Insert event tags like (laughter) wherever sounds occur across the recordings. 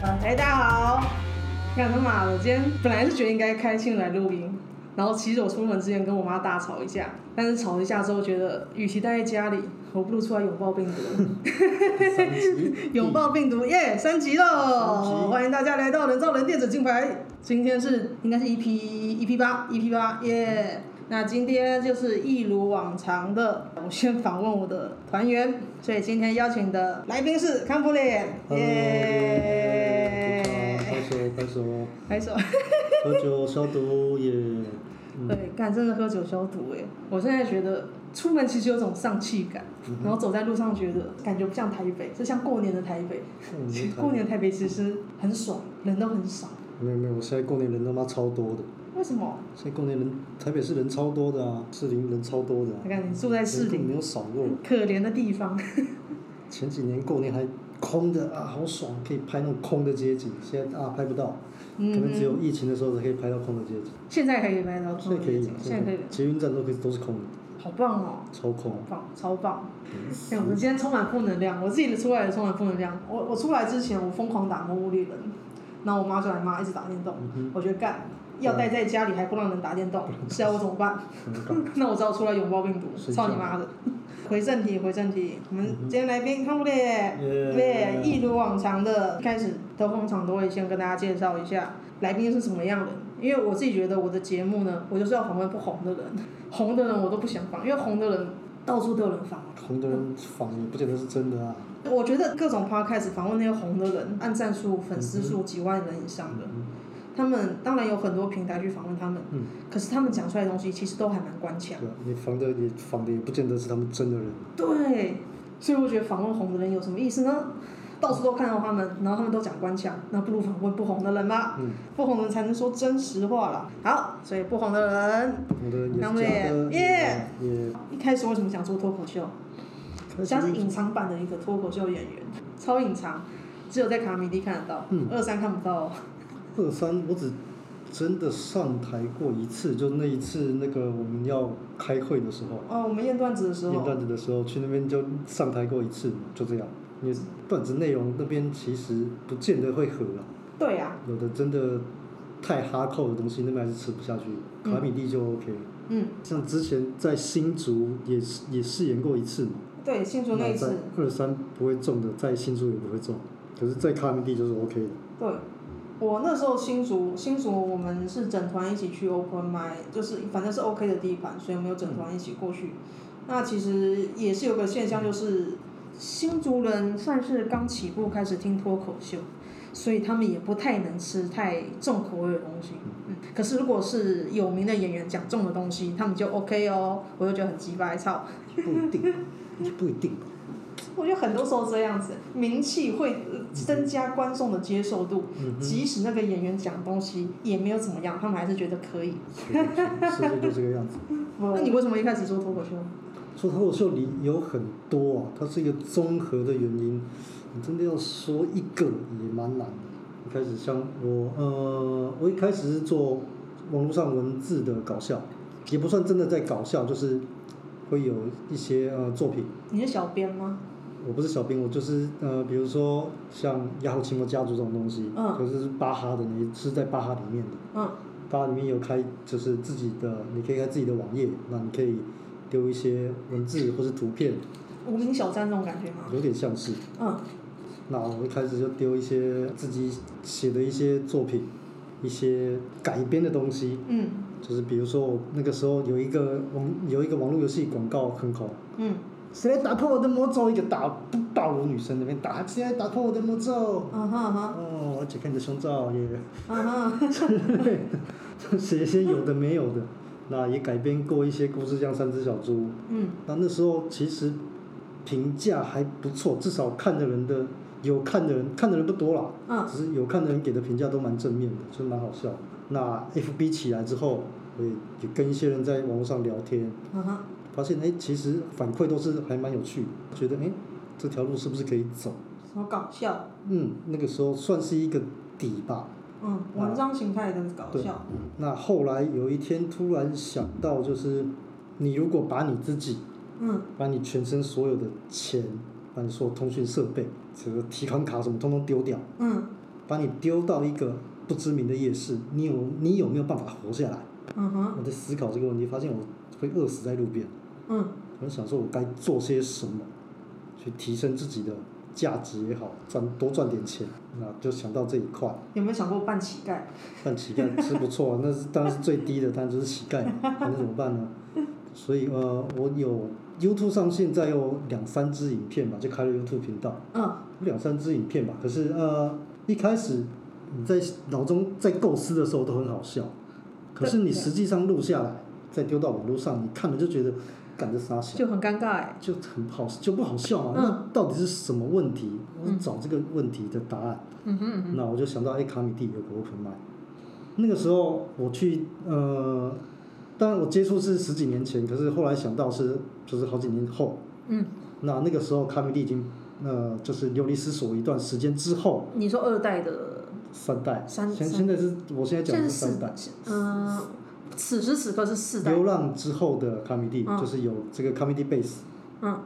哎，大家好！干他妈的，今天本来是觉得应该开心来录音，然后其实我出门之前跟我妈大吵一架，但是吵一架之后觉得，与其待在家里，我不如出来拥抱病毒。(laughs) (laughs) 拥抱病毒，耶、yeah！升级喽！欢迎大家来到人造人电子金牌，今天是应该是 EP EP 八 EP 八，耶！那今天就是一如往常的，我先访问我的团员，所以今天邀请的来宾是康普脸，耶！拍手拍手，喝酒消毒耶！对，干真的喝酒消毒哎！我现在觉得出门其实有种丧气感，然后走在路上觉得感觉不像台北，是像过年的台北。过年的台北其实很爽，人都很少。没有没有，我现在过年人他妈超多的。为什么？现在过年人，台北市人超多的啊，士林人超多的、啊。你看你住在士林，没有少过。可怜的地方。前几年过年还空的啊，好爽，可以拍那种空的街景。现在啊，拍不到，嗯、可能只有疫情的时候才可以拍到空的街景。现在可以拍到空的街景。现在可以。现在可以。捷运站都可以都是空的。好棒哦！超空。棒，超棒。我们今天充满负能量，我自己出来也充满负能量。我我出来之前，我疯狂打魔物猎人，然后我妈就来骂，一直打电动。嗯、我觉得干。要待在家里还不让人打电动，是要我怎么办？(laughs) (laughs) 那我只好出来拥抱病毒，操你妈的！(laughs) 回正题，回正题，我们今天来宾康普脸，对，一如往常的，开始都通常都会先跟大家介绍一下来宾是什么样的，因为我自己觉得我的节目呢，我就是要访问不红的人，红的人我都不想访，因为红的人到处都有人访。红的人访也不见得是真的啊。我觉得各种 podcast 访问那些红的人，按赞数、粉丝数几万人以上的。他们当然有很多平台去访问他们，嗯、可是他们讲出来的东西其实都还蛮官腔。对，你访的也访的也不见得是他们真的人。对，所以我觉得访问红的人有什么意思呢？到处都看到他们，然后他们都讲官腔，那不如访问不红的人吧。嗯、不红的人才能说真实话了。好，所以不红的人，两位耶。一开始为什么想做脱口秀？像是隐藏版的一个脱口秀演员，超隐藏，只有在卡米蒂看得到，嗯、二三看不到。二三，我只真的上台过一次，就那一次那个我们要开会的时候。哦，我们验段子的时候。验段子的时候去那边就上台过一次，就这样。因为段子内容那边其实不见得会合啊。对呀、啊。有的真的太哈扣的东西，那边还是吃不下去。嗯、卡米地就 OK。嗯。像之前在新竹也是也试演过一次嘛。对，新竹那一次。二三不会中的，在新竹也不会中，可是，在卡米蒂就是 OK 的。对。我那时候新竹新竹，我们是整团一起去 open m i 就是反正是 OK 的地盘，所以我们有整团一起过去。那其实也是有个现象，就是新竹人算是刚起步开始听脱口秀，所以他们也不太能吃太重口味的东西。嗯，可是如果是有名的演员讲重的东西，他们就 OK 哦，我就觉得很鸡掰操。不一定，不一定。我觉得很多时候这样子，名气会增加观众的接受度，嗯、即使那个演员讲东西也没有怎么样，他们还是觉得可以。是就这个样子。(laughs) 那你为什么一开始做脱口秀？做脱口秀里有很多啊，它是一个综合的原因。你真的要说一个也蛮难的。一开始像我，呃，我一开始是做网络上文字的搞笑，也不算真的在搞笑，就是会有一些呃作品。你是小编吗？我不是小兵，我就是呃，比如说像雅虎奇摩家族这种东西，嗯，就是巴哈的，你是在巴哈里面的，嗯，巴哈里面有开就是自己的，你可以开自己的网页，那你可以丢一些文字或是图片。无名小站那种感觉吗？有点像是。嗯。那我一开始就丢一些自己写的一些作品，一些改编的东西，嗯，就是比如说我那个时候有一个网有一个网络游戏广告很好，嗯。谁来打破我的魔咒？一个打暴露女生那边打起来，打破我的魔咒。嗯哼哼。哦，而且看你的胸罩也。嗯哼。写一些有的没有的，那也改编过一些故事，像三只小猪。嗯。那那时候其实评价还不错，至少看的人的有看的人看的人不多啦。嗯。只是有看的人给的评价都蛮正面的，就蛮好笑。那 FB 起来之后，我也跟一些人在网络上聊天。嗯哼。发现哎，其实反馈都是还蛮有趣的，觉得哎，这条路是不是可以走？好搞笑。嗯，那个时候算是一个底吧。嗯，文章形态的搞笑。那后来有一天突然想到，就是你如果把你自己，嗯，把你全身所有的钱，把你所有通讯设备，这个提款卡什么，通通丢掉，嗯，把你丢到一个不知名的夜市，你有你有没有办法活下来？嗯哼。我在思考这个问题，发现我会饿死在路边。嗯。我就想说，我该做些什么，去提升自己的价值也好，赚多赚点钱，那就想到这一块。有没有想过扮乞丐？扮乞丐是不错，那是当然是最低的，当然就是乞丐嘛，(laughs) 那怎么办呢？所以呃，我有 YouTube 上现在有两三支影片吧，就开了 YouTube 频道。嗯。两三支影片吧，可是呃，一开始你在脑中在构思的时候都很好笑，可是你实际上录下来，再丢到网络上，你看了就觉得。就很尴尬哎，就很好，就不好笑嘛。嗯、那到底是什么问题？我找这个问题的答案。嗯哼嗯哼。那我就想到，哎，卡米蒂有个 open mic。那个时候我去，呃，当然我接触是十几年前，可是后来想到是就是好几年后。嗯。那那个时候卡米蒂已经，呃，就是流离失所一段时间之后。你说二代的。三代。三。现现在是，我现在讲的是三代。嗯。此时此刻是四代。流浪之后的卡米地，嗯、就是有这个 comedy base。嗯。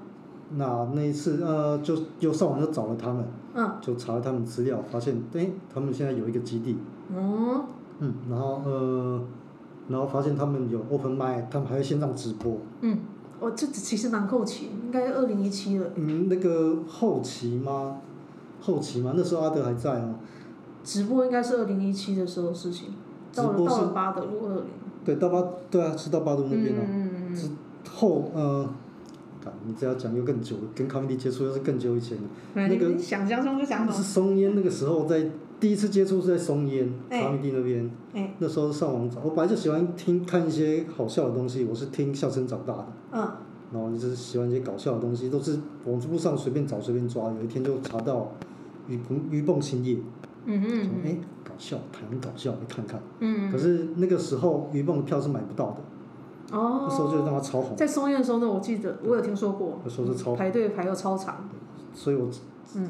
那那一次呃，就又上网又找了他们。嗯。就查了他们资料，发现哎，他们现在有一个基地。哦。嗯，然后呃，然后发现他们有 open mic，他们还会线上直播。嗯，哦，这其实蛮后期，应该二零一七了。嗯，那个后期吗？后期吗？那时候阿德还在哦。直播应该是二零一七的时候的事情。到了到了八德路二零。对，到八对啊，是到八德路那边了。嗯、之后呃，你这要讲又更久，跟康米地接触又是更久以前了。嗯、那个想象中就想是松烟那个时候在第一次接触是在松烟，欸、卡米地那边。欸、那时候上网找，我本来就喜欢听看一些好笑的东西，我是听笑声长大的。嗯。然后就是喜欢一些搞笑的东西，都是网络上随便找随便抓，有一天就查到鱼蹦鱼蹦兴业。嗯哼嗯嗯。搞笑，台湾搞笑，你看看。嗯。可是那个时候鱼蹦的票是买不到的。哦。那时候就是让它超红。在松烟的时候呢，我记得我有听说过。那时候是超。排队排到超长。所以我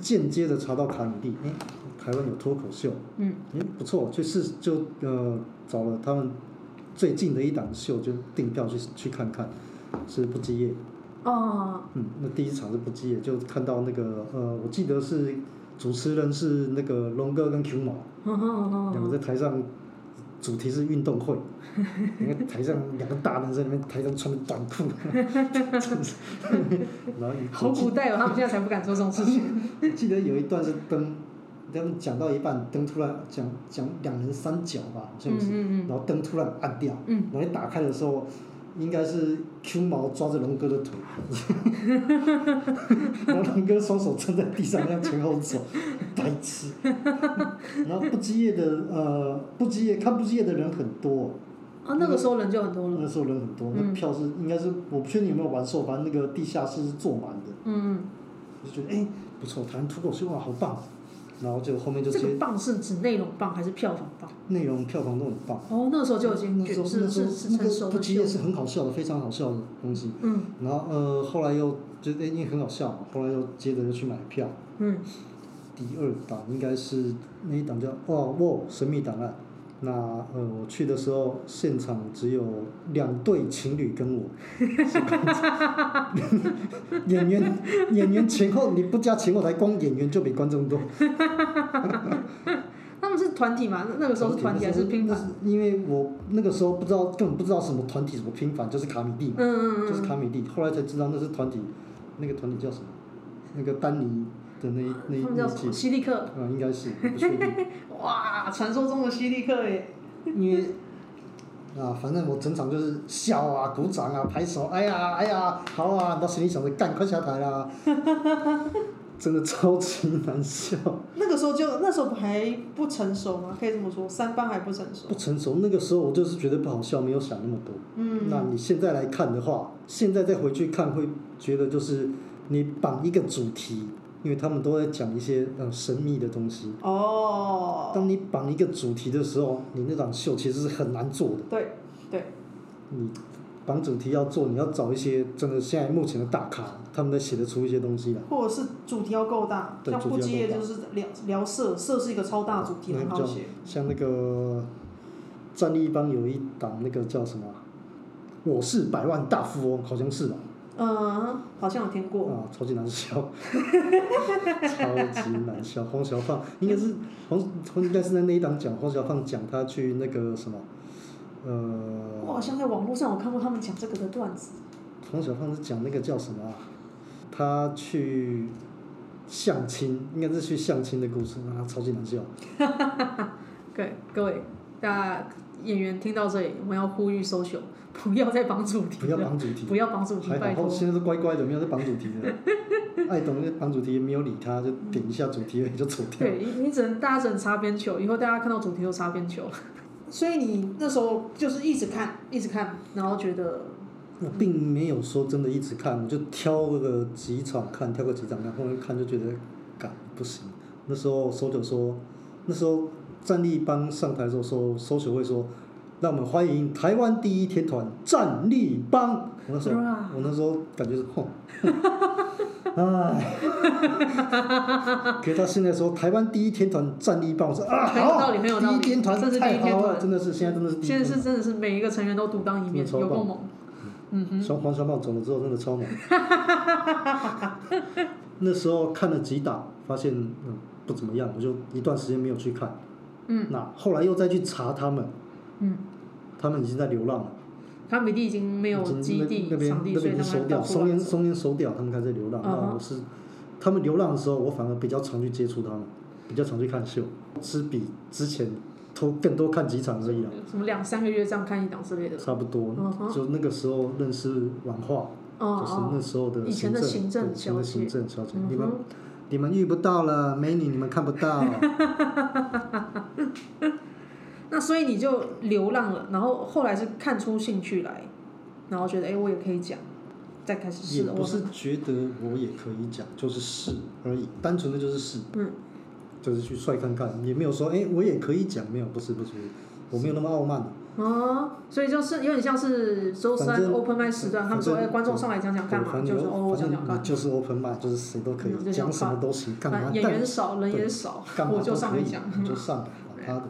间接的查到卡米蒂，哎，台湾有脱口秀。嗯。哎，不错，就是就呃找了他们最近的一档秀，就订票去去看看，是不积业。哦。嗯，那第一场是不积业，就看到那个呃，我记得是。主持人是那个龙哥跟 Q 毛，两个在台上，主题是运动会，你看台上两个大男生，里面台上穿的短裤，(laughs) 然后好古代哦，他们现在才不敢做这种事情。(laughs) 记得有一段是灯，他们讲到一半，灯突然讲讲两人三角吧，好像是，然后灯突然暗掉，然后一打开的时候。应该是 Q 毛抓着龙哥的腿，(laughs) 然后龙哥双手撑在地上，那样前后走，白痴。(laughs) 然后不羁业的呃，不羁业看不羁业的人很多。啊，那个时候人就很多了。那时候人很多，那票是应该是我不确定有没有完售，反正那个地下室是坐满的。嗯嗯。我就觉得哎，不错，台湾脱口秀哇，好棒。然后就后面就接。这个棒是指内容棒还是票房棒？内容票房都很棒。哦，那个时候就已经是是是那个不羁夜是很好笑的，非常好笑的东西。嗯。然后呃，后来又觉得因为很好笑嘛，后来又接着又去买票。嗯。第二档应该是那一档叫哦哇神秘档案。那呃，我去的时候，现场只有两对情侣跟我。演员 (laughs) 演员前后你不加前后台，光演员就比观众多。(laughs) (laughs) 他们是团体嘛？那个时候是团体还是拼盘？因为我那个时候不知道，根本不知道什么团体什么拼盘，就是卡米蒂嘛。嗯嗯嗯。就是卡米蒂，后来才知道那是团体，那个团体叫什么？那个丹尼。的那那那叫什么？犀利客。啊，应该是，不确定。(laughs) 哇，传说中的犀利客耶！因为啊，反正我整场就是笑啊、鼓掌啊、拍手，哎呀哎呀，好啊！到心里想着干，快下台啦！(laughs) 真的超级难笑。那个时候就那时候还不成熟吗？可以这么说，三班还不成熟。不成熟，那个时候我就是觉得不好笑，没有想那么多。嗯。那你现在来看的话，现在再回去看，会觉得就是你绑一个主题。因为他们都在讲一些呃神秘的东西。哦。当你绑一个主题的时候，你那场秀其实是很难做的。对，对。你绑主题要做，你要找一些真的现在目前的大咖，他们在写得出一些东西来。或者是主题要够大，像不羁夜就是聊聊色，色是一个超大主题，很好写。像那个战力帮有一档那个叫什么？我是百万大富翁，好像是吧？嗯，好像有听过。啊，超级难笑，(laughs) 超级难笑。黄小胖应该是黄，应该是在那一档讲黄小胖讲他去那个什么，呃。我好像在网络上有看过他们讲这个的段子。黄小胖是讲那个叫什么啊？他去相亲，应该是去相亲的故事，啊，超级难笑。(laughs) 对，各位大家演员听到这里，我们要呼吁 social。(laughs) 不要再绑主题，不要绑主题，不要绑主题，拜托。现在是乖乖的，没有在绑主题的。(laughs) 爱懂那绑主题，没有理他，就点一下主题，就走掉。对，你你只能大家只能擦边球，以后大家看到主题都擦边球。(laughs) 所以你那时候就是一直看，一直看，然后觉得。我并没有说真的一直看，我就挑个几场看，挑个几场看，后面看就觉得，干不行。那时候搜九说，那时候战力帮上台的时候说，搜九会说。让我们欢迎台湾第一天团战力帮。我那时候，我那时候感觉是吼，哎，(laughs) 可是他现在说台湾第一天团战力帮，我说啊好，第一天团太好了，真的是现在真的是。现在是真的是每一个成员都独当一面，有够猛。嗯哼。双黄小棒走了之后，真的超猛。(laughs) 那时候看了几档，发现嗯不怎么样，我就一段时间没有去看。嗯。那后来又再去查他们。嗯。他们已经在流浪了。他们地已经没有基地那边那边已经收掉，松烟松烟收掉，他们开始流浪。那我是，他们流浪的时候，我反而比较常去接触他们，比较常去看秀，是比之前偷更多看几场而已啊。什么两三个月这样看一档之类的。差不多，就那个时候认识婉化，就是那时候的行政，以前的行政小姐，你们你们遇不到了，美女你们看不到。(laughs) 那所以你就流浪了，然后后来是看出兴趣来，然后觉得哎，我也可以讲，再开始试。也不是觉得我也可以讲，就是试而已，单纯的就是试。嗯。就是去帅看看，也没有说哎，我也可以讲，没有，不是不是，我没有那么傲慢。哦，所以就是有点像是周三 open mic 时段，他们说哎，观众上来讲讲干嘛，就是哦，讲讲看。就是 open mic，就是谁都可以讲什么都行，干嘛？演员少，人也少，我就上来讲。就上来，(laughs) 他的。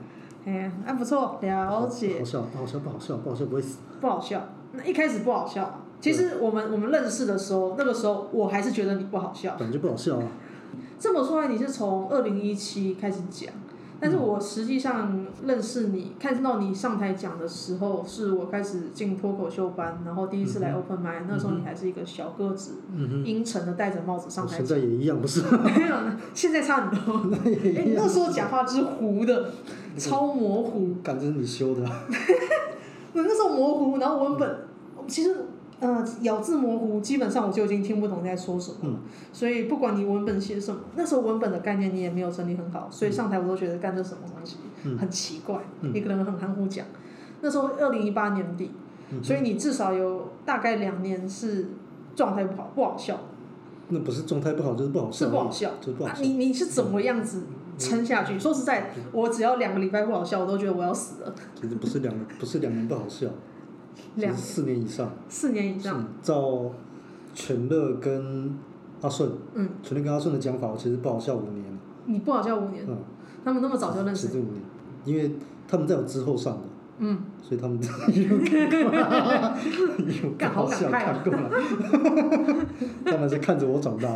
哎，还不错，了解。好笑，不好笑，不好笑，不好笑，不会死。不好笑，那一开始不好笑。其实我们我们认识的时候，那个时候我还是觉得你不好笑。本来就不好笑啊。这么说来，你是从二零一七开始讲。但是我实际上认识你，看到你上台讲的时候，是我开始进脱口秀班，然后第一次来 open mic，那时候你还是一个小个子，阴沉的戴着帽子上台讲。现在也一样，不是？没有，现在差很多。(laughs) 哎，那时候讲话就是糊的，(laughs) 超模糊。感觉是你修的。(laughs) 那时候模糊，然后文本其实。呃，咬字模糊，基本上我就已经听不懂你在说什么。嗯。所以不管你文本写什么，那时候文本的概念你也没有整理很好，所以上台我都觉得干这什么东西，嗯、很奇怪，一个人很含糊讲。那时候二零一八年底，嗯、所以你至少有大概两年是状态不好，不好笑。那不是状态不好，就是不好笑。是不好笑。不好笑。啊、你你是怎么样子撑下去？嗯、说实在，我只要两个礼拜不好笑，我都觉得我要死了。其实不是两，不是两年不好笑。两四年以上，四年以上。照全乐跟阿顺，嗯，全乐跟阿顺的讲法，我其实不好笑五年。你不好笑五年？嗯。他们那么早就认识。五年，因为他们在我之后上的。嗯。所以他们 (laughs) (laughs) 有看好笑看过了。(laughs) 他们是看着我长大。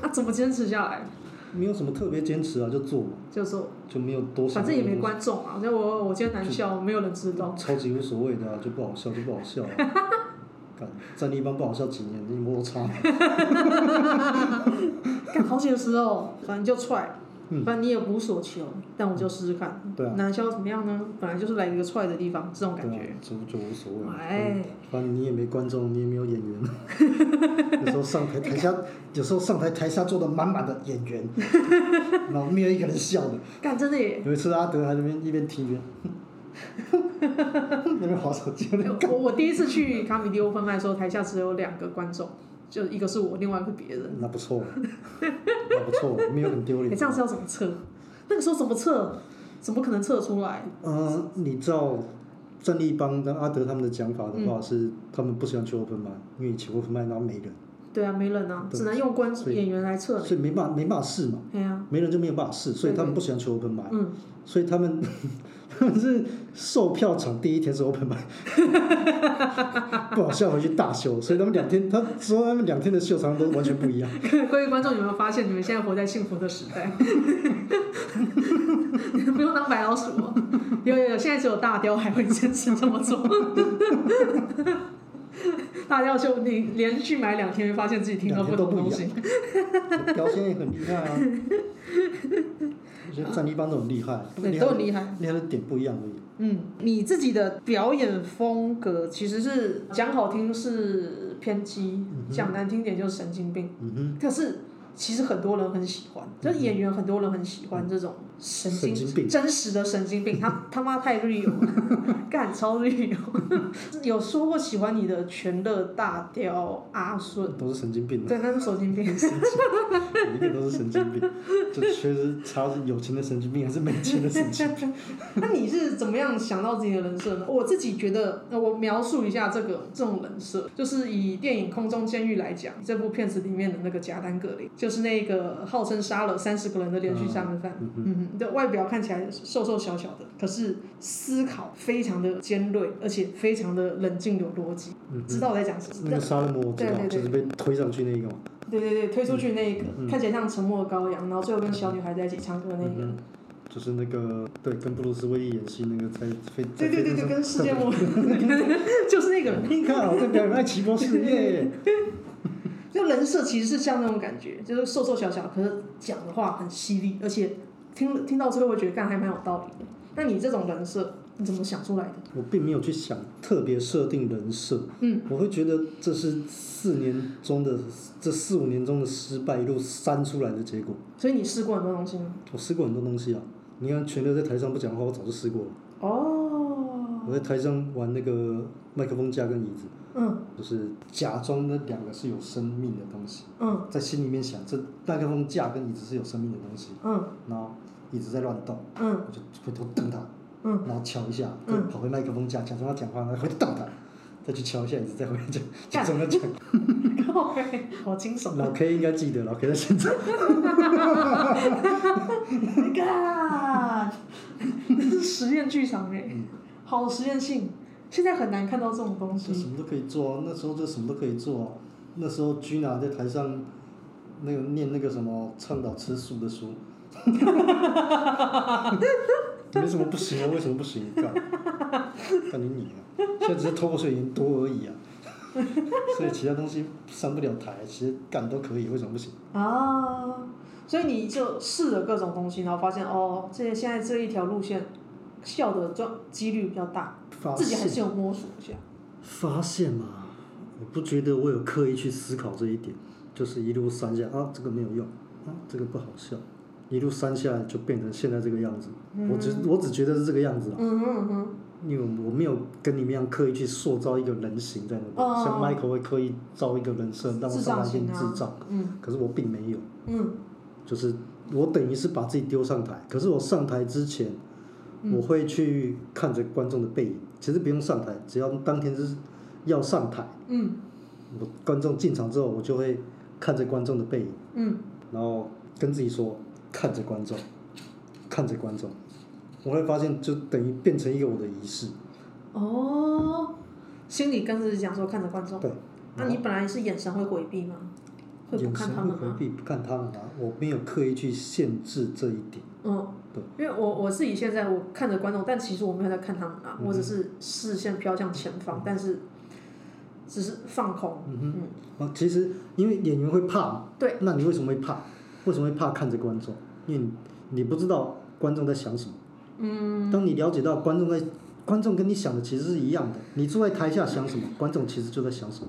啊，怎么坚持下来？没有什么特别坚持啊，就做嘛。就做。就没有多少。反正也没观众啊，就我我今天难笑，没有人知道。超级无所谓的啊，就不好笑就不好笑。(laughs) 干，战力帮不好笑几年，你摩擦。(laughs) 干好几个时候，反正就踹。反正你也无所求，但我就试试看。对啊。难笑怎么样呢？本来就是来一个踹的地方，这种感觉。就就无所谓。哎。反正你也没观众，你也没有演员。(laughs) 有时候上台台下，(laughs) 有时候上台台下坐的满满的演员，(laughs) 然后没有一个人笑的。干真的耶。有一次阿德还在那边一边听一边，那边滑手机。我我第一次去卡米迪欧分麦的时候，台下只有两个观众。就一个是我，另外一个别人。那不错，那不错，没有很丢脸。你这样是要怎么测？那个时候怎么测？怎么可能测出来？嗯，你照战立邦跟阿德他们的讲法的话，是他们不喜欢去 open mic，因为求 open mic 然后没人。对啊，没人啊，只能用观众演员来测。所以没办法，没办法试嘛。对啊。没人就没有办法试，所以他们不喜欢去 open mic。嗯。所以他们是售票场第一天是 open mic，(laughs) 不好笑回去大秀，所以他们两天，他说他们两天的秀场都完全不一样。各位观众，有没有发现你们现在活在幸福的时代？(laughs) 不用当白老鼠哦。有有有，现在只有大雕还会坚持这么做。(laughs) 大雕秀，你连续买两天，会发现自己听到不同东西。雕现在也很厉害啊。我觉得战力帮都很厉害，对，都很厉害。厉害的点不一样而已。嗯，你自己的表演风格其实是讲好听是偏激，讲、嗯、难听点就是神经病。嗯哼。可是其实很多人很喜欢，就演员很多人很喜欢这种。神经病，真实的神经病，他他妈太 real 了，(laughs) 干超 real。有说过喜欢你的全乐大雕阿顺，都是神经病。对，那是神经病。神经病，每一个都是神经病，(laughs) 就确实他是有钱的神经病还是没钱的神经病？(laughs) 那你是怎么样想到自己的人设呢？我自己觉得，我描述一下这个这种人设，就是以电影《空中监狱》来讲，这部片子里面的那个贾丹·格林，就是那个号称杀了三十个人的连续杀人犯。嗯嗯。你的外表看起来瘦瘦小小的，可是思考非常的尖锐，而且非常的冷静有逻辑，嗯、知道我在讲什么。那个杀人魔对对对，就是被推上去那一个。对对对，推出去那一个，嗯、看起来像沉默的羔羊，然后最后跟小女孩在一起唱歌的那个。嗯、就是那个对，跟布鲁斯威利演戏那个在飞。对对对对，跟世界末日。就是那个人。你看，我在表演爱奇波事业。(laughs) 就人设其实是像那种感觉，就是瘦瘦小小，可是讲的话很犀利，而且。听听到之后，会觉得干还蛮有道理的。那你这种人设，你怎么想出来的？我并没有去想特别设定人设。嗯。我会觉得这是四年中的这四五年中的失败一路删出来的结果。所以你试过很多东西吗？我试过很多东西啊！你看，全都在台上不讲话，我早就试过了。哦。我在台上玩那个麦克风架跟椅子。嗯。就是假装那两个是有生命的东西。嗯。在心里面想，这麦克风架跟椅子是有生命的东西。嗯。然后。椅子在乱动，嗯、我就回头瞪他，嗯、然后敲一下，嗯、跑回麦克风架，假装他讲话，然后回头瞪他，再去敲一下，椅子再回来讲，假装他讲。老 (laughs) K，好惊悚。老 K 应该记得，老 K 在现场。(laughs) 你看，(laughs) 这是实验剧场哎，嗯、好实验性。现在很难看到这种东西。什么都可以做啊，那时候就什么都可以做。啊那时候 Gina 在台上，那个念那个什么倡导吃素的书。哈哈哈哈哈！没什么不行啊？为什么不行？干，干你你啊！现在只是脱口秀演员多而已啊，所以其他东西上不了台，其实干都可以，为什么不行？啊，所以你就试了各种东西，然后发现哦，这现在这一条路线笑的状几率比较大，现自己还是有摸索一下。发现嘛，我不觉得我有刻意去思考这一点，就是一路删下啊，这个没有用啊，这个不好笑。一路删下来就变成现在这个样子，嗯、我只我只觉得是这个样子，嗯嗯嗯、因为我没有跟你们一样刻意去塑造一个人形在那边，哦、像 Michael 会刻意造一个人设让我上台变智障，嗯、可是我并没有，嗯、就是我等于是把自己丢上台，可是我上台之前，嗯、我会去看着观众的背影，其实不用上台，只要当天是要上台，嗯、我观众进场之后，我就会看着观众的背影，嗯、然后跟自己说。看着观众，看着观众，我会发现就等于变成一个我的仪式。哦，心里跟自己讲说看着观众。对。那你本来是眼神会回避吗？会不看他们吗？眼神会回避，不看他们吗？我没有刻意去限制这一点。嗯。对。因为我我自己现在我看着观众，但其实我没有在看他们啊，我只是视线飘向前方，但是只是放空。嗯哼。嗯。其实因为演员会怕嘛。对。那你为什么会怕？为什么会怕看着观众？因为你，你不知道观众在想什么。嗯。当你了解到观众在，观众跟你想的其实是一样的。你坐在台下想什么，观众其实就在想什么。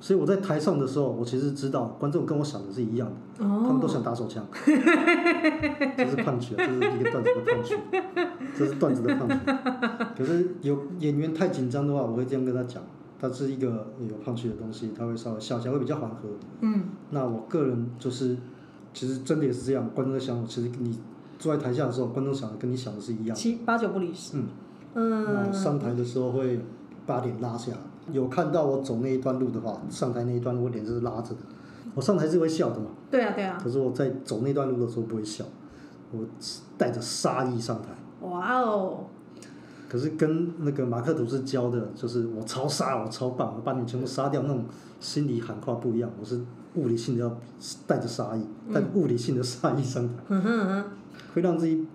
所以我在台上的时候，我其实知道观众跟我想的是一样的。哦。他们都想打手枪。(laughs) 这是 punch 啊，这是一个段子的 punch。这是段子的 punch。(laughs) 可是有演员太紧张的话，我会这样跟他讲，他是一个有 punch 的东西，他会稍微笑笑，会比较缓和。嗯。那我个人就是。其实真的也是这样，观众在想，其实你坐在台下的时候，观众想的跟你想的是一样。七八九不离十。嗯。嗯。上台的时候会把脸拉下，有看到我走那一段路的话，上台那一段路我脸就是拉着的。我上台是会笑的嘛。对啊，对啊。可是我在走那段路的时候不会笑，我带着杀意上台。哇哦！可是跟那个马克吐斯教的，就是我超杀，我超棒，我把你全部杀掉那种心理喊话不一样。我是物理性的要带着杀意，带着物理性的杀意上台。会让自己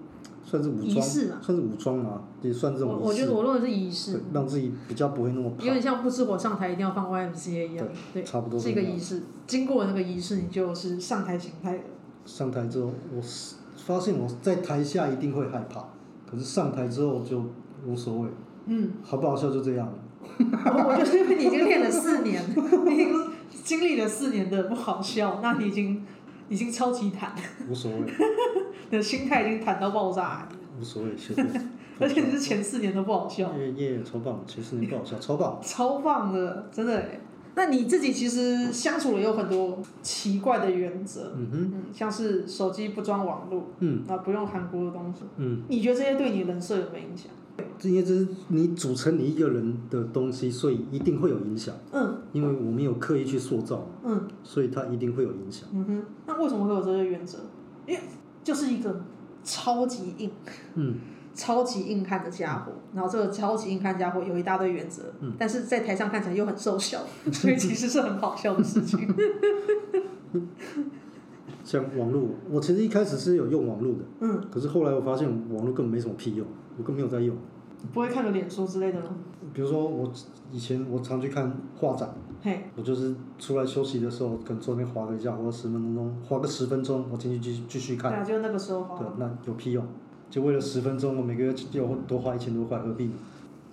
算是武装，算是武装嘛，也算这种仪式。我觉得我认为是仪式。让自己比较不会那么怕。有点像不吃火上台一定要放 YMCA 一样，对，差不多是一个仪式。经过那个仪式，你就是上台形态了。上台之后，我发现我在台下一定会害怕，可是上台之后就无所谓。嗯。好不好笑就这样。我 (laughs) 我就是因为你已经练了四年，(laughs) 你已经经历了四年的不好笑，那你已经已经超级坦。无所谓。(laughs) 的心态已经坦到爆炸。无所谓，其实。(laughs) 而且你是前四年都不好笑。耶耶，超棒！前四年不好笑，超棒。(laughs) 超棒的，真的。那你自己其实相处了有很多奇怪的原则，嗯哼，嗯，像是手机不装网络，嗯，啊，不用韩国的东西，嗯，你觉得这些对你人设有没有影响？这些是你组成你一个人的东西，所以一定会有影响。嗯，因为我没有刻意去塑造，嗯，所以它一定会有影响。嗯哼，那为什么会有这些原则？因为就是一个超级硬，嗯，超级硬汉的家伙，然后这个超级硬汉家伙有一大堆原则，嗯，但是在台上看起来又很瘦小，(laughs) 所以其实是很好笑的事情。(laughs) 像网络，我其实一开始是有用网络的，嗯，可是后来我发现网络根本没什么屁用，我根本没有在用。不会看个脸书之类的吗？比如说我以前我常去看画展，嘿，我就是出来休息的时候，可能坐那边划个一下，滑个十分钟，划个十分钟，我进去继续继续看。对啊，就那个时候划。对，那有屁用？就为了十分钟，我每个月要多花一千多块，何必呢？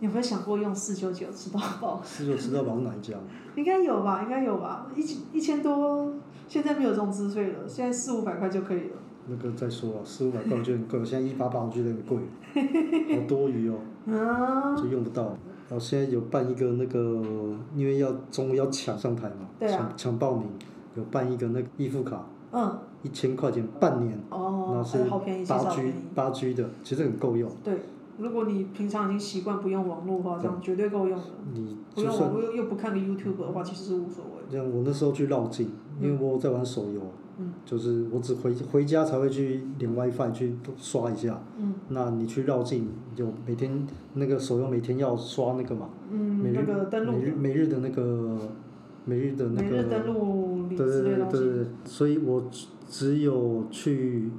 你有没有想过用四九九吃到饱？四九吃到饱是哪一家？(laughs) 应该有吧，应该有吧，一一千多，现在没有这种资费了，现在四五百块就可以了。那个再说啊，四五百块我觉得很贵，现在一八八我觉得很贵，(laughs) 好多余哦，就用不到。然后现在有办一个那个，因为要中午要抢上台嘛，抢抢报名，有办一个那个预付卡，嗯，一千块钱半年，然后是八 G 八 G 的，其实很够用。对，如果你平常已经习惯不用网络的话，这样绝对够用的。你不用网络又又不看个 YouTube 的话，其实是无所谓。这样我那时候去绕境，因为我在玩手游。嗯，就是我只回回家才会去连 WiFi 去刷一下。嗯，那你去绕境，就每天那个手游每天要刷那个嘛。嗯，每日那个登录。每日每日的那个，每日的那个。每日登录对对对对对，所以我只有去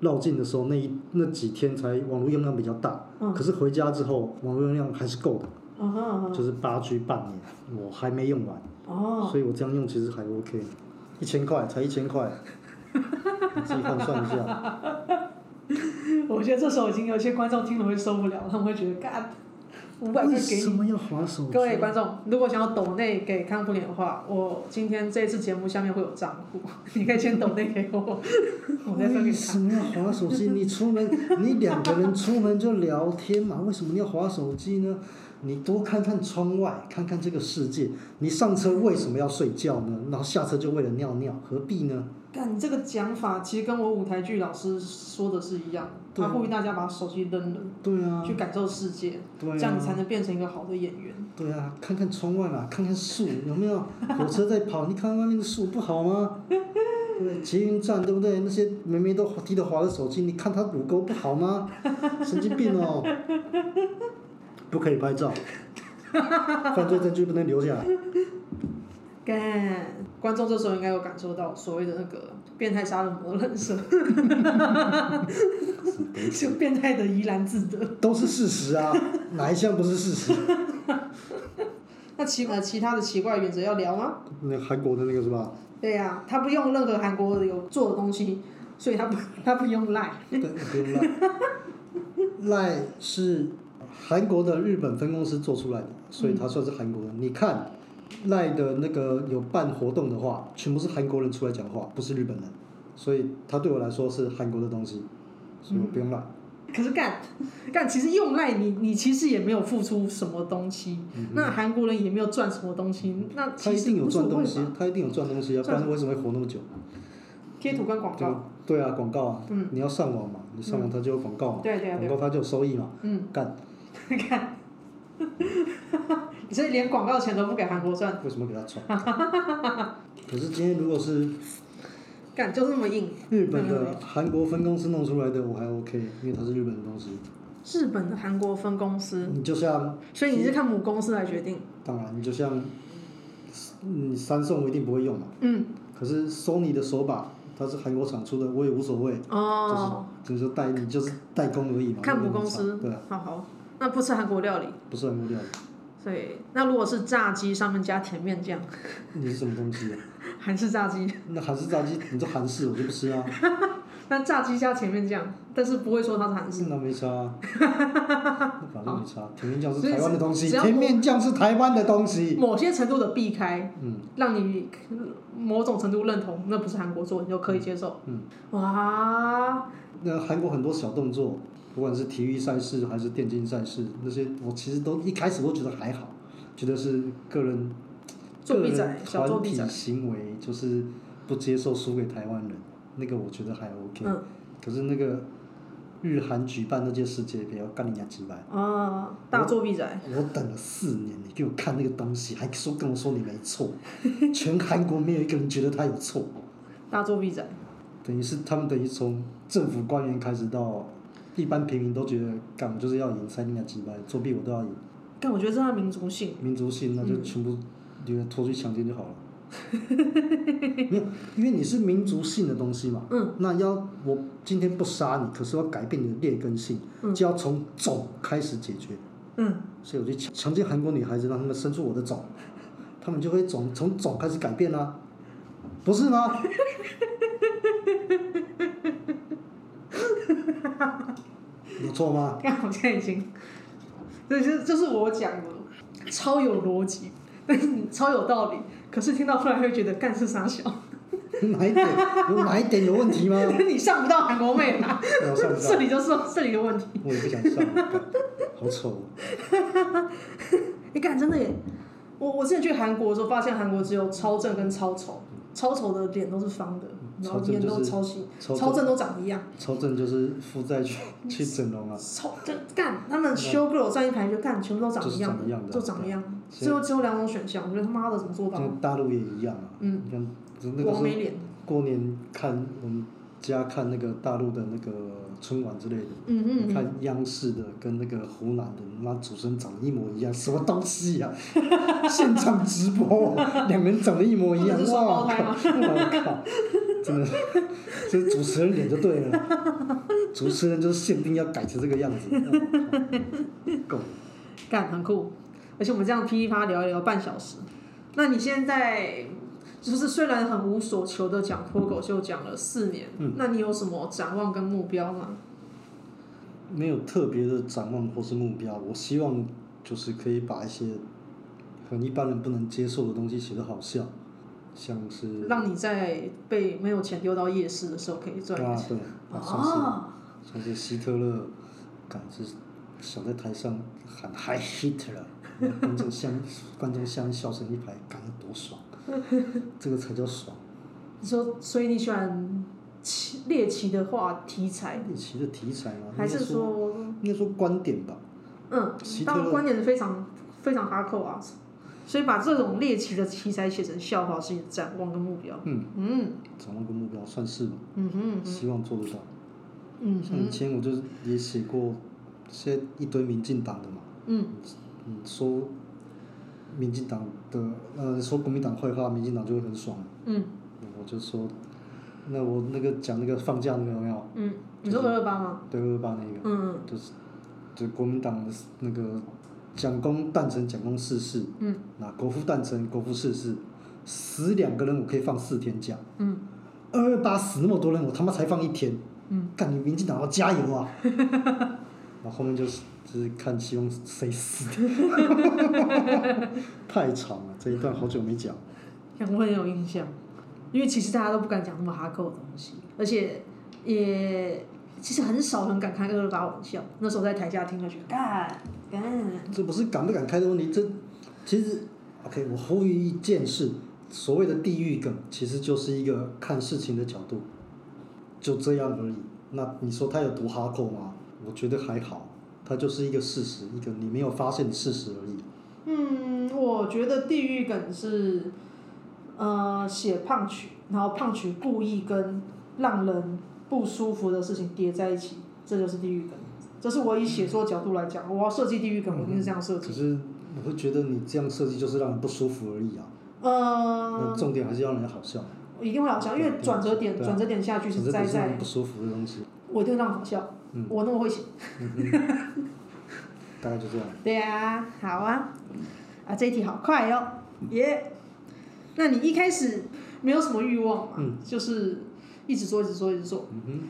绕境的时候，那一那几天才网络用量比较大。嗯。可是回家之后，网络用量还是够的。嗯哼嗯哼。就是八 G 半年，我还没用完。哦。所以我这样用其实还 OK。一千块，才一千块，你自己换算一下。(laughs) 我觉得这时候已经有些观众听了会受不了，他们会觉得，干，五百块给你。为什么要划手机？各位观众，如果想要抖内给康普脸的话，我今天这次节目下面会有账户，(laughs) 你可以先抖内给我，(laughs) 我再分给你。为什么要划手机？你出门，你两个人出门就聊天嘛，为什么你要划手机呢？你多看看窗外，看看这个世界。你上车为什么要睡觉呢？然后下车就为了尿尿，何必呢？但，你这个讲法其实跟我舞台剧老师说的是一样，他呼吁大家把手机扔了，对啊，去感受世界，对啊，这样你才能变成一个好的演员。对啊，看看窗外嘛，看看树，有没有火车在跑？你看外面的树不好吗？(laughs) 对，捷运站对不对？那些妹妹都低头滑着手机，你看她乳沟不好吗？神经病哦！不可以拍照，(laughs) 犯罪证据不能留下来。干，观众这时候应该有感受到所谓的那个变态杀人魔人设，就变态的怡然自得。都是事实啊，(laughs) 哪一项不是事实？那其呃其他的奇怪原则要聊吗？那韩国的那个是吧？对呀、啊，他不用任何韩国有做的东西，所以他不 (laughs) 他不用赖。对，不用赖。赖是。韩国的日本分公司做出来的，所以他算是韩国人。嗯、你看，赖的那个有办活动的话，全部是韩国人出来讲话，不是日本人，所以他对我来说是韩国的东西，所以我不用赖、嗯。可是干干，其实用赖你你其实也没有付出什么东西，嗯、那韩国人也没有赚什么东西，那他一定有赚东西，他一定有赚东西啊，不然为什么会活那么久？贴图跟广告。对啊，广告啊，嗯、你要上网嘛，你上网它就有广告嘛，对对对，广告它就有收益嘛，嗯，干。(laughs) 你看，所以连广告钱都不给韩国赚。为什么给他赚？(laughs) 可是今天如果是，干就那么硬。日本的韩国分公司弄出来的我还 OK，因为它是日本的东西。日本的韩国分公司。你就像。所以你是看母公司来决定。当然，你就像，你，三送我一定不会用嘛。嗯。可是 Sony 的手把，它是韩国厂出的，我也无所谓。哦。就是，就是代你，就是代工而已嘛。看母公司。对啊。好好，那不吃韩国料理。不是韩国料理。所以，那如果是炸鸡上面加甜面酱，(laughs) 你是什么东西啊？(laughs) 韩式炸鸡。那韩式炸鸡，你这韩式我就不吃啊。(laughs) 那炸鸡加甜面酱，但是不会说它是韩式。那没差啊。那反正没差，甜面酱是台湾的东西。甜面酱是台湾的东西。某些程度的避开，嗯，让你某种程度认同，那不是韩国做，你就可以接受。嗯。哇。那韩国很多小动作。不管是体育赛事还是电竞赛事，那些我其实都一开始都觉得还好，觉得是个人个人团体行为，就是不接受输给台湾人，那个我觉得还 OK。嗯。可是那个日韩举办那届世界杯，要干你娘几百。啊！大作弊仔。我等了四年，你给我看那个东西，还说跟我说你没错，(laughs) 全韩国没有一个人觉得他有错。大作弊仔。等于是他们等于从政府官员开始到。一般平民都觉得，干我就是要赢，塞你那几百，作弊我都要赢。但我觉得这是民族性。民族性，那就全部，就拖去强奸就好了。(laughs) 没有，因为你是民族性的东西嘛。嗯。那要我今天不杀你，可是要改变你的劣根性，嗯、就要从种开始解决。嗯。所以我就强强奸韩国女孩子，让他们生出我的种，他们就会种从种开始改变啊，不是吗？(laughs) 错吗？看 (laughs) 我现在已经，这是就是我讲的，超有逻辑，但是超有道理。可是听到后来会觉得干是傻小？(laughs) 哪一点有哪一点有问题吗？(laughs) 你上不到韩国妹啊！这里就是这里的问题。我也不想上，好丑。你敢真的耶？我我之前去韩国的时候，发现韩国只有超正跟超丑，超丑的脸都是方的。然后脸都超细，超正都长一样。超正就是负债去 (laughs) 去整容啊。超正干，他们 show girl 站一排就干，全部都长一样，就长一样。最后只有两种选项，我觉得他妈的怎么做到？大陆也一样啊。嗯。你看，那个时候过年看我们家看那个大陆的那个春晚之类的，嗯嗯嗯。看央视的跟那个湖南的，那主持人长得一模一样，什么东西呀？(laughs) 现场直播，两个人长得一模一样，(laughs) 哇！我靠！真的，(laughs) 这主持人脸就对了，(laughs) 主持人就是限定要改成这个样子。(laughs) 够，干很酷，而且我们这样噼里啪啦聊一聊半小时。那你现在就是虽然很无所求的讲脱口秀讲了四年，嗯，那你有什么展望跟目标吗？没有特别的展望或是目标，我希望就是可以把一些很一般人不能接受的东西写得好笑。像是让你在被没有钱丢到夜市的时候可以赚钱。啊，对，啊，像是希特勒，敢是想在台上喊 Hi Hitler，观众像 (laughs) 观众像笑成一排，感觉多爽，(laughs) 这个才叫爽。你说，所以你喜欢奇猎奇的话题材？猎奇的题材吗？还是说应该说观点吧？嗯，当然观点是非常非常哈扣啊。所以把这种猎奇的题材写成笑话，是你的展望跟目标。嗯嗯，展望跟目标算是吧。嗯哼，希望做得到。嗯，像以前我就也写过，写一堆民进党的嘛。嗯。嗯，说民进党的呃说国民党坏话，民进党就会很爽。嗯。我就说，那我那个讲那个放假那个有没有？嗯。你说二二八吗？对，二二八那个。嗯。就是，就国民党的那个。蒋公诞辰，蒋公逝世。嗯。那国父诞辰，国父逝世，死两个人我可以放四天假。嗯。二二八死那么多人，我他妈才放一天。嗯。干你民进党要加油啊！(laughs) 然后后面就是就是看希望谁死。(laughs) 太长了，这一段好久没讲。讲我很有印象，因为其实大家都不敢讲那么哈扣的东西，而且也。其实很少人敢开二二八玩笑，那时候在台下听了觉得干干。这不是敢不敢开的问题，这其实，OK，我呼吁一件事，所谓的地域梗，其实就是一个看事情的角度，就这样而已。那你说他有多哈扣吗？我觉得还好，它就是一个事实，一个你没有发现的事实而已。嗯，我觉得地域梗是。呃，写 punch，然后 punch 故意跟让人不舒服的事情叠在一起，这就是地狱梗。这是我以写作角度来讲，我要设计地狱梗，我一定是这样设计。可是我会觉得你这样设计就是让人不舒服而已啊。呃。重点还是要让人好笑。一定会好笑，因为转折点，转折点下去是在在。不舒服的东西。我一定让人好笑。嗯。我那么会写。(laughs) 大概就这样。对啊，好啊。啊，这一题好快哦，耶！那你一开始没有什么欲望嘛？嗯。就是一直做，一直做，一直做。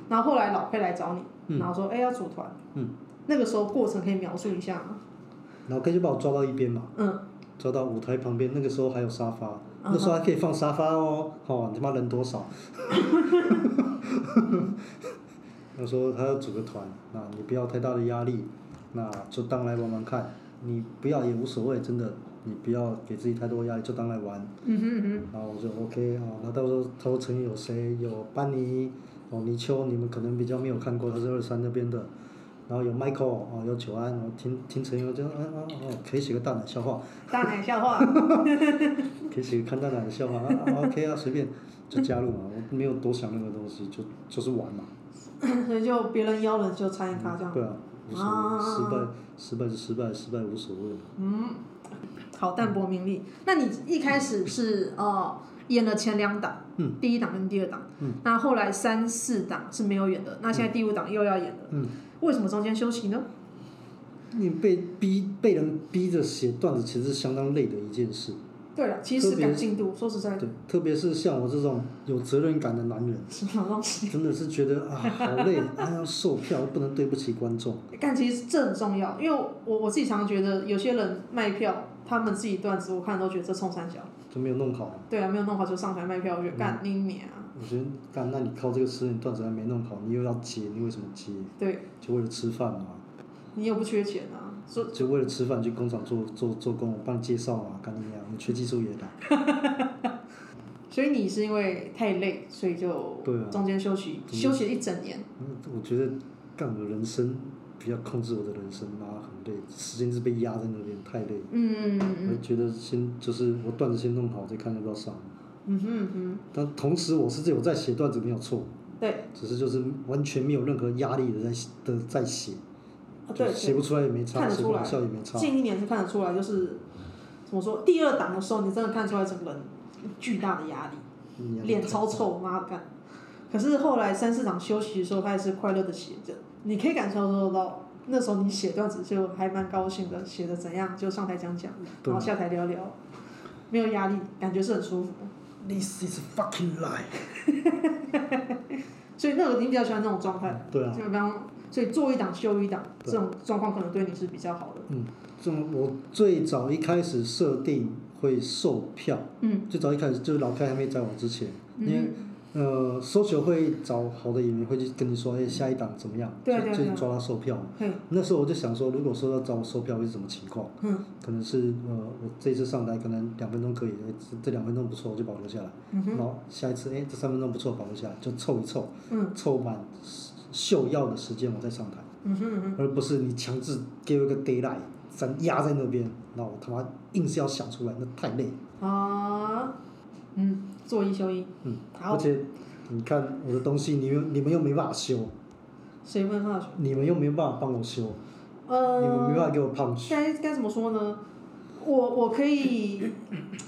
然后后来老 K 来找你，然后说：“哎，要组团。”嗯。那个时候过程可以描述一下吗？老 K 就把我抓到一边嘛。嗯。抓到舞台旁边，那个时候还有沙发。那时候还可以放沙发哦，哦，你他妈人多少？他说他要组个团，那你不要太大的压力，那就当来玩玩看，你不要也无所谓，真的，你不要给自己太多压力，就当来玩。嗯哼嗯哼。然后我就 OK 哦，那到时候他说成员有谁？有班尼，哦，泥鳅，你们可能比较没有看过，他是二三那边的。然后有 Michael 哦，有久安，然后听听成员就嗯嗯哦，可以写个大奶笑话。大奶笑话。可以写个看大奶的笑话啊，OK 啊，随便就加入嘛，我没有多想那个东西，就就是玩嘛。所以就别人邀了就参与他这样。对啊，无所谓，失败失败就失败，失败无所谓。嗯，好淡泊名利。那你一开始是呃演了前两档，嗯，第一档跟第二档，嗯，那后来三四档是没有演的，那现在第五档又要演了，嗯。为什么中间休息呢？你被逼被人逼着写段子，其实是相当累的一件事。对了，其实赶进度，说实在的。对，特别是像我这种有责任感的男人，真的是觉得啊，好累，(laughs) 还要售票，不能对不起观众。但其实这很重要，因为我我自己常常觉得，有些人卖票，他们自己段子，我看都觉得这冲三小。就没有弄好。对啊，没有弄好就上台卖票，我觉得干你娘。我觉得干，那你靠这个吃，你段子还没弄好，你又要接，你为什么接？对。就为了吃饭嘛。你又不缺钱啊。就就为了吃饭去工厂做做做工，我帮你介绍嘛，干你娘，你缺技术也打。(laughs) 所以你是因为太累，所以就中间休息，休息了一整年。嗯，我觉得干我的人生比较控制我的人生嘛，很累，时间是被压在那边，太累。嗯嗯嗯。我觉得先就是我段子先弄好，再看要不要上。嗯哼嗯哼。但同时我是有在写段子，没有错。对。只是就是完全没有任何压力的在的在写。对，写不出来也没差，看得出来，近一年是看得出来，就是怎么说？第二档的时候，你真的看出来整个人巨大的压力，脸超臭，妈的干！可是后来三四档休息的时候，他还是快乐的写着，你可以感受得到，那时候你写段子就还蛮高兴的，写的怎样就上台讲讲，然后下台聊聊，没有压力，感觉是很舒服。This is fucking life。(laughs) 所以那个你比较喜欢那种状态，对啊，就比方。所以做一档休一档，这种状况可能对你是比较好的。嗯，这种我最早一开始设定会售票，嗯，最早一开始就是老开还没在我之前，嗯、因为呃，social 会找好的演员会去跟你说，哎，下一档怎么样？对对对。就抓他售票。嘿。那时候我就想说，如果说要找我售票会是什么情况？嗯。可能是呃，我这次上台可能两分钟可以，这两分钟不错，我就保留下来。嗯哼。然后下一次，哎，这三分钟不错，保留下来，就凑一凑。嗯。凑满。秀要的时间我再上台，嗯哼嗯哼，而不是你强制给我一个 deadline，咱压在那边，然后我他妈硬是要想出来，那太累。啊，嗯，做一休一。嗯，而且你看我的东西，你们你们又没办法修。谁没办法修？你们又没办法帮我修。呃。你们没办法给我 punch。该该怎么说呢？我我可以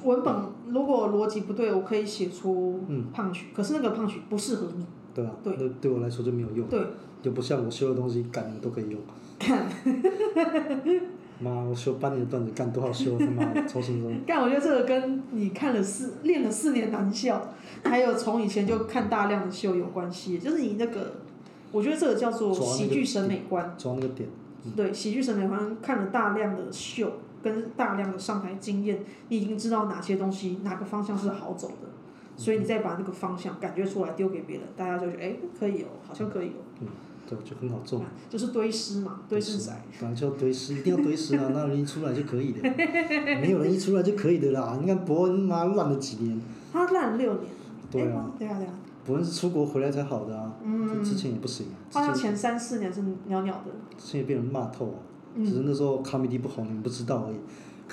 文本如果逻辑不对，我可以写出 punch，可是那个 punch 不适合你。对啊，对那对我来说就没有用，对就不像我修的东西，感觉都可以用。(laughs) 干，妈，我修半年的段子，干多少修他妈的，超轻松。干，我觉得这个跟你看了四练了四年男校，还有从以前就看大量的秀有关系，就是你那个，我觉得这个叫做喜剧审美观。抓那个点。嗯、对，喜剧审美观看了大量的秀，跟大量的上台经验，你已经知道哪些东西，哪个方向是好走的。所以你再把那个方向感觉出来丢给别人，大家就觉得哎可以哦，好像可以哦。嗯，对，就很好做。就是堆尸嘛，堆尸仔。反正就堆尸，一定要堆尸啊！(laughs) 那有人一出来就可以的？没有人一出来就可以的啦！你看伯恩妈烂了几年。他烂了六年。对啊。对啊对啊。伯恩是出国回来才好的啊。嗯。之前也不行。好像前三四年是鸟鸟的。之前也被人骂透啊。嗯。只是那时候卡米蒂不红，你们不知道而已。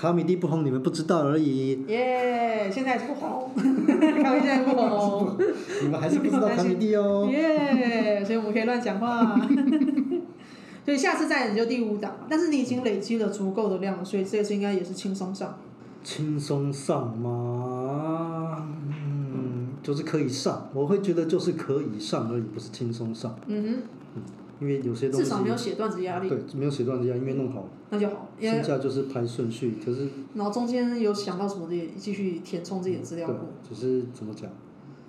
卡米蒂不红，你们不知道而已。耶、yeah,，现在不红，卡米蒂现在不红。你们还是不知道卡米蒂哦。耶、yeah,，(laughs) 所以我们可以乱讲话。(laughs) 所以下次再演就第五档，但是你已经累积了足够的量，所以这次应该也是轻松上。轻松上吗？嗯，就是可以上，我会觉得就是可以上而已，不是轻松上。嗯哼。因为有些东西。至少没有写段子压力。对，没有写段子压力，因为弄好。那就好。剩下就是排顺序，可是。然后中间有想到什么的，也继续填充自己的资料库。对，只是怎么讲？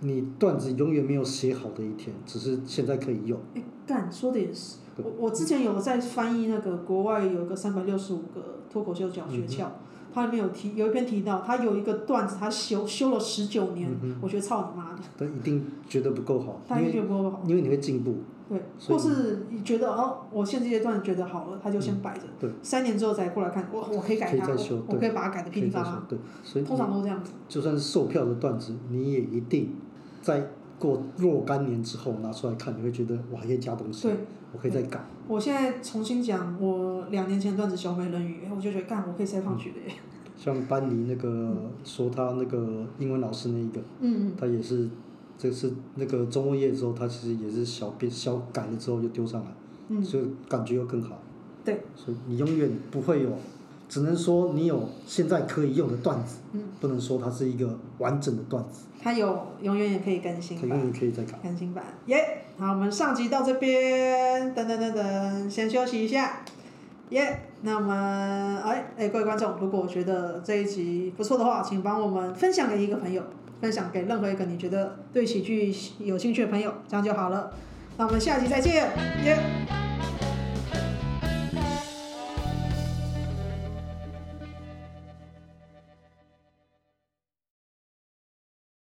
你段子永远没有写好的一天，只是现在可以用。哎，干，说的也是。我我之前有在翻译那个国外有个三百六十五个脱口秀讲诀窍，它、嗯、里面有提有一篇提到，他有一个段子他修修了十九年、嗯，我觉得操你妈的。但一定觉得不够好。他一定觉得不够好。因为你会进步。对。或是你觉得哦，我现在这些段子觉得好了，他就先摆着。三年之后再过来看，我我可以改它，我我可以把它改的噼里啪啦。对。所以。通常都是这样子。就算是售票的段子，你也一定在。过若干年之后拿出来看，你会觉得我还可以加东西，对，我可以再改。我现在重新讲我两年前段子《小美人鱼》，我就觉得干，我可以再放去的耶。像班尼那个、嗯、说他那个英文老师那一个，嗯他也是，这次那个周末夜之后，它其实也是小变小改了之后就丢上来，嗯，所以感觉又更好。对，所以你永远不会有。只能说你有现在可以用的段子，嗯，不能说它是一个完整的段子。它有永远也可以更新，它永远可以再改。更新版，耶、yeah!！好，我们上集到这边，等等等等，先休息一下，耶、yeah!！那我们，哎哎，各位观众，如果我觉得这一集不错的话，请帮我们分享给一个朋友，分享给任何一个你觉得对喜剧有兴趣的朋友，这样就好了。那我们下期再见，耶、yeah!！